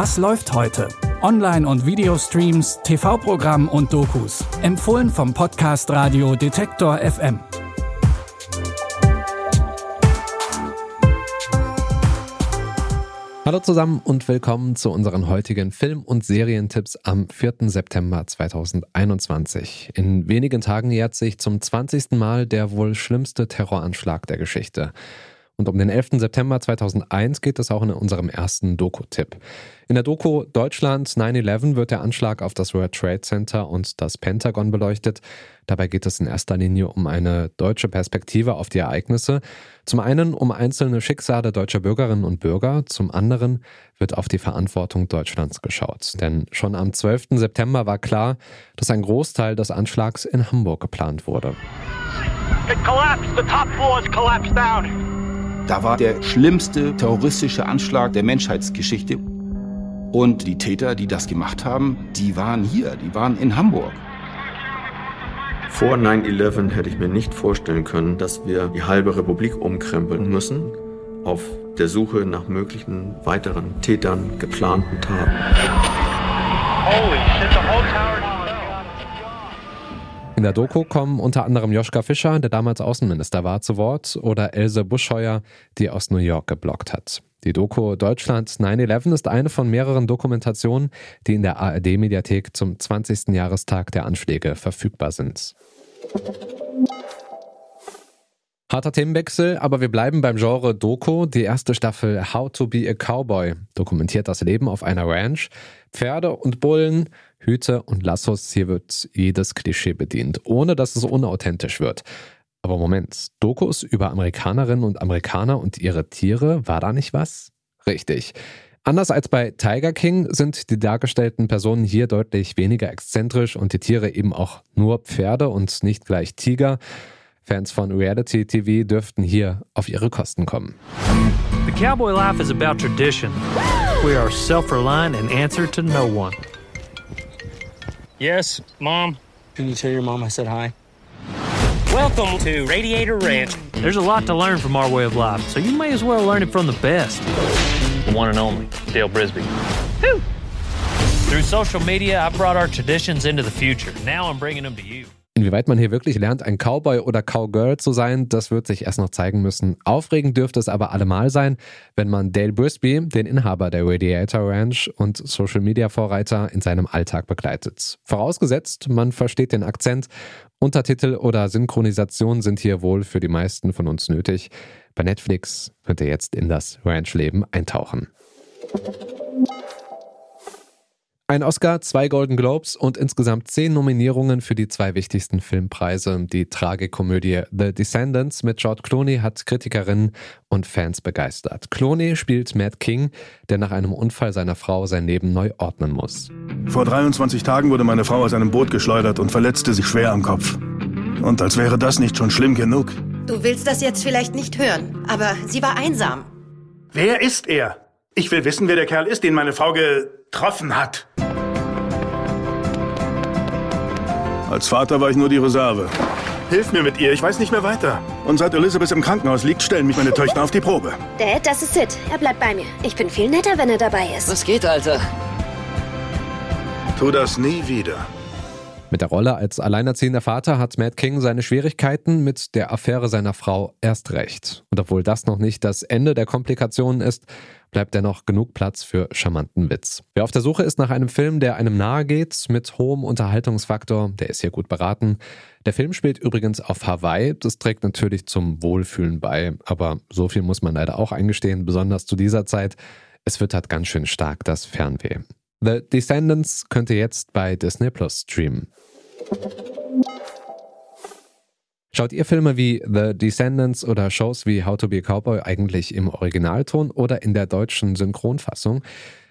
Was läuft heute? Online- und Videostreams, TV-Programm und Dokus. Empfohlen vom Podcast Radio Detektor FM. Hallo zusammen und willkommen zu unseren heutigen Film- und Serientipps am 4. September 2021. In wenigen Tagen jährt sich zum 20. Mal der wohl schlimmste Terroranschlag der Geschichte. Und um den 11. September 2001 geht es auch in unserem ersten Doku-Tipp. In der Doku Deutschland 9-11 wird der Anschlag auf das World Trade Center und das Pentagon beleuchtet. Dabei geht es in erster Linie um eine deutsche Perspektive auf die Ereignisse. Zum einen um einzelne Schicksale deutscher Bürgerinnen und Bürger, zum anderen wird auf die Verantwortung Deutschlands geschaut. Denn schon am 12. September war klar, dass ein Großteil des Anschlags in Hamburg geplant wurde. It collapsed. The top floor has collapsed down. Da war der schlimmste terroristische Anschlag der Menschheitsgeschichte. Und die Täter, die das gemacht haben, die waren hier, die waren in Hamburg. Vor 9-11 hätte ich mir nicht vorstellen können, dass wir die halbe Republik umkrempeln müssen, auf der Suche nach möglichen weiteren Tätern geplanten Taten. Holy shit, the whole tower In der Doku kommen unter anderem Joschka Fischer, der damals Außenminister war, zu Wort oder Else Buscheuer, die aus New York geblockt hat. Die Doku Deutschland 9-11 ist eine von mehreren Dokumentationen, die in der ARD-Mediathek zum 20. Jahrestag der Anschläge verfügbar sind. Harter Themenwechsel, aber wir bleiben beim Genre Doku. Die erste Staffel How to be a Cowboy dokumentiert das Leben auf einer Ranch. Pferde und Bullen, Hüte und Lassos, hier wird jedes Klischee bedient, ohne dass es unauthentisch wird. Aber Moment, Dokus über Amerikanerinnen und Amerikaner und ihre Tiere, war da nicht was? Richtig. Anders als bei Tiger King sind die dargestellten Personen hier deutlich weniger exzentrisch und die Tiere eben auch nur Pferde und nicht gleich Tiger. Fans von Reality TV dürften hier auf ihre Kosten kommen. The cowboy life is about tradition. We are self reliant and answer to no one. Yes, Mom. Can you tell your mom I said hi? Welcome to Radiator Ranch. There's a lot to learn from our way of life, so you may as well learn it from the best. The one and only, Dale Brisby. Through social media, I brought our traditions into the future. Now I'm bringing them to you. Inwieweit man hier wirklich lernt, ein Cowboy oder Cowgirl zu sein, das wird sich erst noch zeigen müssen. Aufregend dürfte es aber allemal sein, wenn man Dale Brisby, den Inhaber der Radiator Ranch und Social Media Vorreiter, in seinem Alltag begleitet. Vorausgesetzt, man versteht den Akzent. Untertitel oder Synchronisation sind hier wohl für die meisten von uns nötig. Bei Netflix könnt ihr jetzt in das Ranchleben eintauchen. Ein Oscar, zwei Golden Globes und insgesamt zehn Nominierungen für die zwei wichtigsten Filmpreise. Die Tragikomödie The Descendants mit George Clooney hat Kritikerinnen und Fans begeistert. Clooney spielt Matt King, der nach einem Unfall seiner Frau sein Leben neu ordnen muss. Vor 23 Tagen wurde meine Frau aus einem Boot geschleudert und verletzte sich schwer am Kopf. Und als wäre das nicht schon schlimm genug. Du willst das jetzt vielleicht nicht hören, aber sie war einsam. Wer ist er? Ich will wissen, wer der Kerl ist, den meine Frau getroffen hat. Als Vater war ich nur die Reserve. Hilf mir mit ihr, ich weiß nicht mehr weiter. Und seit Elizabeth im Krankenhaus liegt, stellen mich meine Töchter auf die Probe. Dad, das ist Sid. Er bleibt bei mir. Ich bin viel netter, wenn er dabei ist. Was geht, Alter? Tu das nie wieder. Mit der Rolle als alleinerziehender Vater hat Matt King seine Schwierigkeiten mit der Affäre seiner Frau erst recht. Und obwohl das noch nicht das Ende der Komplikationen ist, bleibt dennoch genug Platz für charmanten Witz. Wer auf der Suche ist nach einem Film, der einem nahe geht, mit hohem Unterhaltungsfaktor, der ist hier gut beraten. Der Film spielt übrigens auf Hawaii. Das trägt natürlich zum Wohlfühlen bei. Aber so viel muss man leider auch eingestehen, besonders zu dieser Zeit. Es wird halt ganz schön stark das Fernweh. The Descendants könnt ihr jetzt bei Disney Plus streamen. Schaut ihr Filme wie The Descendants oder Shows wie How to be a Cowboy eigentlich im Originalton oder in der deutschen Synchronfassung?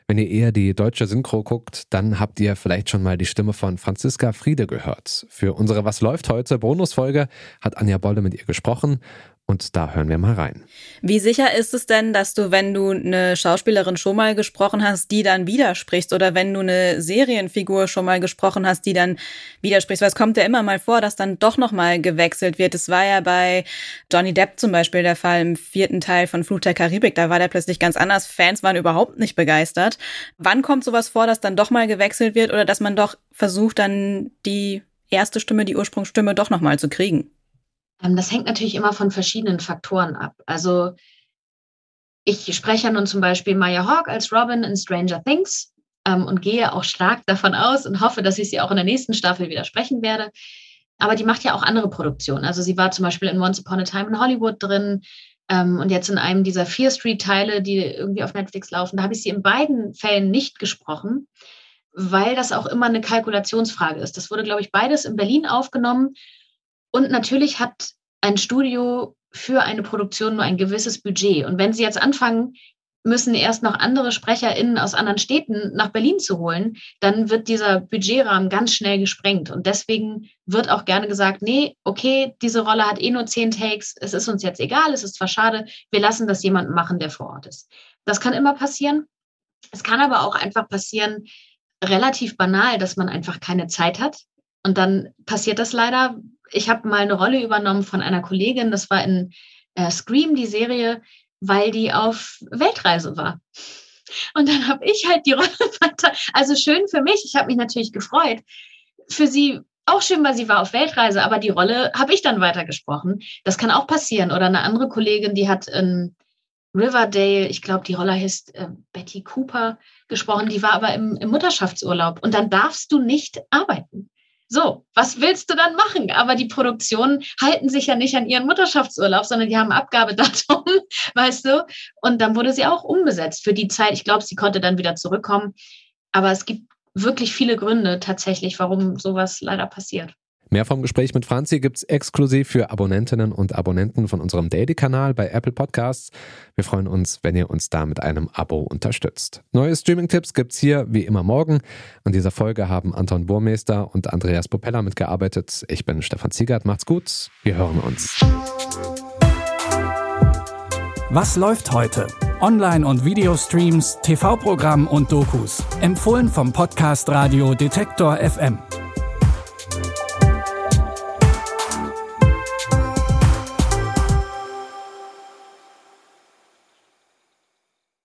Wenn ihr eher die deutsche Synchro guckt, dann habt ihr vielleicht schon mal die Stimme von Franziska Friede gehört. Für unsere Was läuft heute Bonusfolge hat Anja Bolle mit ihr gesprochen Und da hören wir mal rein. Wie sicher ist es denn, dass du, wenn du eine Schauspielerin schon mal gesprochen hast, die dann widersprichst? Oder wenn du eine Serienfigur schon mal gesprochen hast, die dann widersprichst? Weil es kommt ja immer mal vor, dass dann doch nochmal gewechselt wird. Es war ja bei Johnny Depp zum Beispiel der Fall im vierten Teil von Flut der Karibik. Da war der plötzlich ganz anders. Fans waren überhaupt nicht begeistert. Wann kommt sowas vor, dass dann doch mal gewechselt wird oder dass man doch versucht, dann die erste Stimme, die Ursprungsstimme doch nochmal zu kriegen? Ähm, das hängt natürlich immer von verschiedenen Faktoren ab. Also ich spreche nun zum Beispiel Maya Hawk als Robin in Stranger Things ähm, und gehe auch stark davon aus und hoffe, dass ich sie auch in der nächsten Staffel wieder sprechen werde. Aber die macht ja auch andere Produktionen. Also sie war zum Beispiel in Once Upon a Time in Hollywood drin ähm, und jetzt in einem dieser Fear Street-Teile, die irgendwie auf Netflix laufen. Da habe ich sie in beiden Fällen nicht gesprochen, weil das auch immer eine Kalkulationsfrage ist. Das wurde, glaube ich, beides in Berlin aufgenommen und natürlich hat ein Studio für eine Produktion nur ein gewisses Budget. Und wenn Sie jetzt anfangen, müssen erst noch andere SprecherInnen aus anderen Städten nach Berlin zu holen, dann wird dieser Budgetrahmen ganz schnell gesprengt. Und deswegen wird auch gerne gesagt, nee, okay, diese Rolle hat eh nur zehn Takes, es ist uns jetzt egal, es ist zwar schade, wir lassen das jemanden machen, der vor Ort ist. Das kann immer passieren. Es kann aber auch einfach passieren, relativ banal, dass man einfach keine Zeit hat. Und dann passiert das leider, ich habe mal eine Rolle übernommen von einer Kollegin, das war in äh, Scream, die Serie, weil die auf Weltreise war. Und dann habe ich halt die Rolle weiter. Also schön für mich, ich habe mich natürlich gefreut. Für sie auch schön, weil sie war auf Weltreise, aber die Rolle habe ich dann weitergesprochen. Das kann auch passieren. Oder eine andere Kollegin, die hat in Riverdale, ich glaube, die Rolle heißt äh, Betty Cooper, gesprochen, die war aber im, im Mutterschaftsurlaub. Und dann darfst du nicht arbeiten. So, was willst du dann machen? Aber die Produktionen halten sich ja nicht an ihren Mutterschaftsurlaub, sondern die haben Abgabedatum, weißt du? Und dann wurde sie auch umbesetzt für die Zeit. Ich glaube, sie konnte dann wieder zurückkommen. Aber es gibt wirklich viele Gründe tatsächlich, warum sowas leider passiert. Mehr vom Gespräch mit Franzi gibt's exklusiv für Abonnentinnen und Abonnenten von unserem Daily-Kanal bei Apple Podcasts. Wir freuen uns, wenn ihr uns da mit einem Abo unterstützt. Neue Streaming-Tipps gibt's hier wie immer morgen. An dieser Folge haben Anton Burmeister und Andreas Popella mitgearbeitet. Ich bin Stefan Ziegert. Macht's gut. Wir hören uns. Was läuft heute? Online- und Videostreams, TV-Programm und Dokus. Empfohlen vom Podcast Radio Detektor FM.